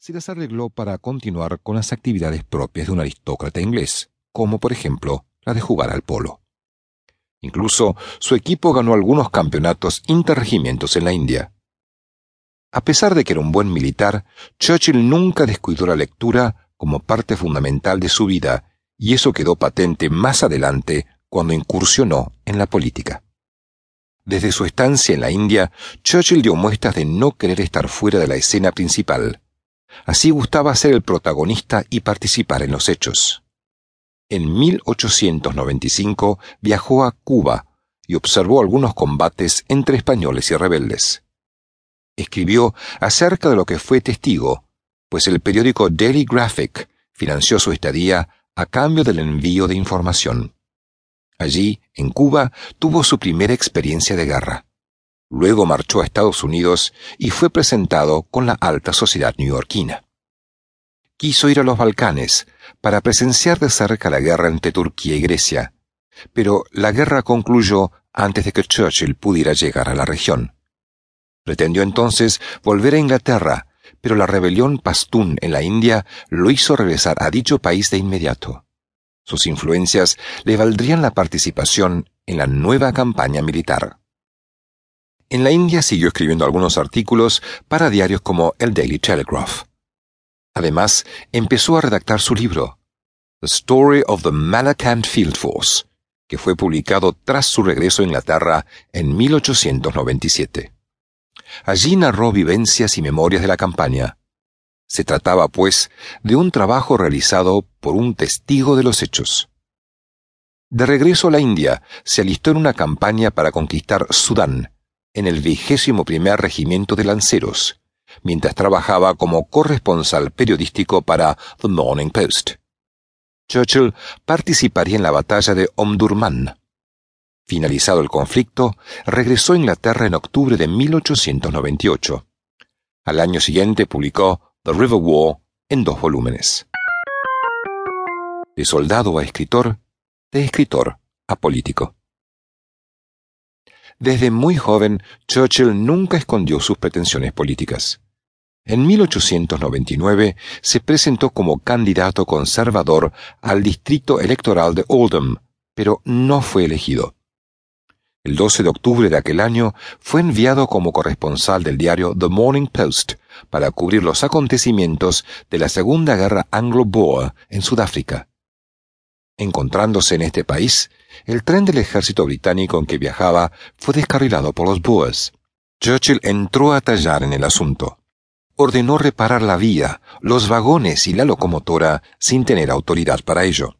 se las arregló para continuar con las actividades propias de un aristócrata inglés, como por ejemplo la de jugar al polo. Incluso su equipo ganó algunos campeonatos interregimientos en la India. A pesar de que era un buen militar, Churchill nunca descuidó la lectura como parte fundamental de su vida, y eso quedó patente más adelante cuando incursionó en la política. Desde su estancia en la India, Churchill dio muestras de no querer estar fuera de la escena principal. Así gustaba ser el protagonista y participar en los hechos. En 1895 viajó a Cuba y observó algunos combates entre españoles y rebeldes. Escribió acerca de lo que fue testigo, pues el periódico Daily Graphic financió su estadía a cambio del envío de información. Allí, en Cuba, tuvo su primera experiencia de guerra. Luego marchó a Estados Unidos y fue presentado con la alta sociedad neoyorquina. Quiso ir a los Balcanes para presenciar de cerca la guerra entre Turquía y Grecia, pero la guerra concluyó antes de que Churchill pudiera llegar a la región. Pretendió entonces volver a Inglaterra, pero la rebelión pastún en la India lo hizo regresar a dicho país de inmediato. Sus influencias le valdrían la participación en la nueva campaña militar. En la India siguió escribiendo algunos artículos para diarios como el Daily Telegraph. Además, empezó a redactar su libro, The Story of the Malakand Field Force, que fue publicado tras su regreso a Inglaterra en 1897. Allí narró vivencias y memorias de la campaña, se trataba, pues, de un trabajo realizado por un testigo de los hechos. De regreso a la India, se alistó en una campaña para conquistar Sudán, en el vigésimo primer regimiento de lanceros, mientras trabajaba como corresponsal periodístico para The Morning Post. Churchill participaría en la batalla de Omdurman. Finalizado el conflicto, regresó a Inglaterra en octubre de 1898. Al año siguiente publicó The River War en dos volúmenes. De soldado a escritor, de escritor a político. Desde muy joven, Churchill nunca escondió sus pretensiones políticas. En 1899 se presentó como candidato conservador al distrito electoral de Oldham, pero no fue elegido. El 12 de octubre de aquel año fue enviado como corresponsal del diario The Morning Post para cubrir los acontecimientos de la Segunda Guerra Anglo-Boer en Sudáfrica. Encontrándose en este país, el tren del ejército británico en que viajaba fue descarrilado por los Boers. Churchill entró a tallar en el asunto. Ordenó reparar la vía, los vagones y la locomotora sin tener autoridad para ello.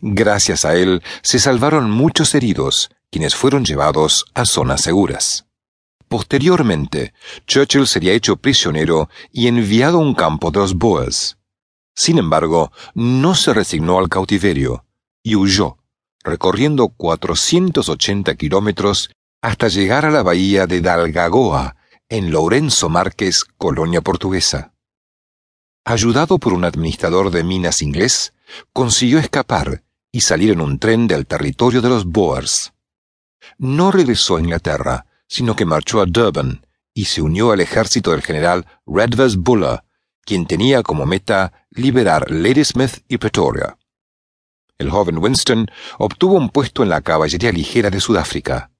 Gracias a él se salvaron muchos heridos, quienes fueron llevados a zonas seguras. Posteriormente, Churchill sería hecho prisionero y enviado a un campo de los Boers. Sin embargo, no se resignó al cautiverio y huyó, recorriendo 480 kilómetros hasta llegar a la bahía de Dalgagoa, en Lourenço Márquez, colonia portuguesa. Ayudado por un administrador de minas inglés, consiguió escapar y salir en un tren del territorio de los Boers no regresó a Inglaterra, sino que marchó a Durban y se unió al ejército del general Redvers Buller, quien tenía como meta liberar Ladysmith y Pretoria. El joven Winston obtuvo un puesto en la caballería ligera de Sudáfrica.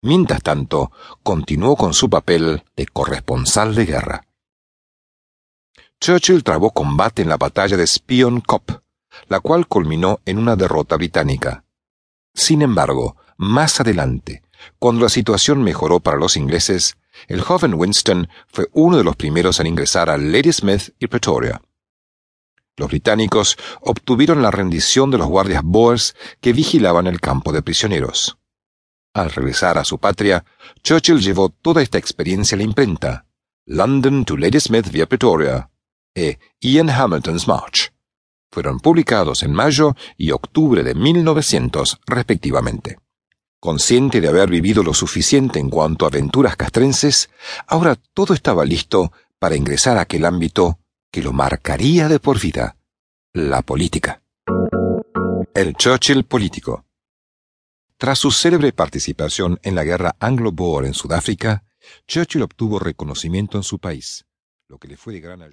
Mientras tanto, continuó con su papel de corresponsal de guerra. Churchill trabó combate en la batalla de Spion Kop, la cual culminó en una derrota británica. Sin embargo, más adelante, cuando la situación mejoró para los ingleses, el joven Winston fue uno de los primeros en ingresar a Ladysmith y Pretoria. Los británicos obtuvieron la rendición de los guardias Boers que vigilaban el campo de prisioneros. Al regresar a su patria, Churchill llevó toda esta experiencia a la imprenta, London to Ladysmith via Pretoria, e Ian Hamilton's March. Fueron publicados en mayo y octubre de 1900, respectivamente. Consciente de haber vivido lo suficiente en cuanto a aventuras castrenses, ahora todo estaba listo para ingresar a aquel ámbito que lo marcaría de por vida, la política. El Churchill político. Tras su célebre participación en la guerra anglo-boer en Sudáfrica, Churchill obtuvo reconocimiento en su país, lo que le fue de gran ayuda.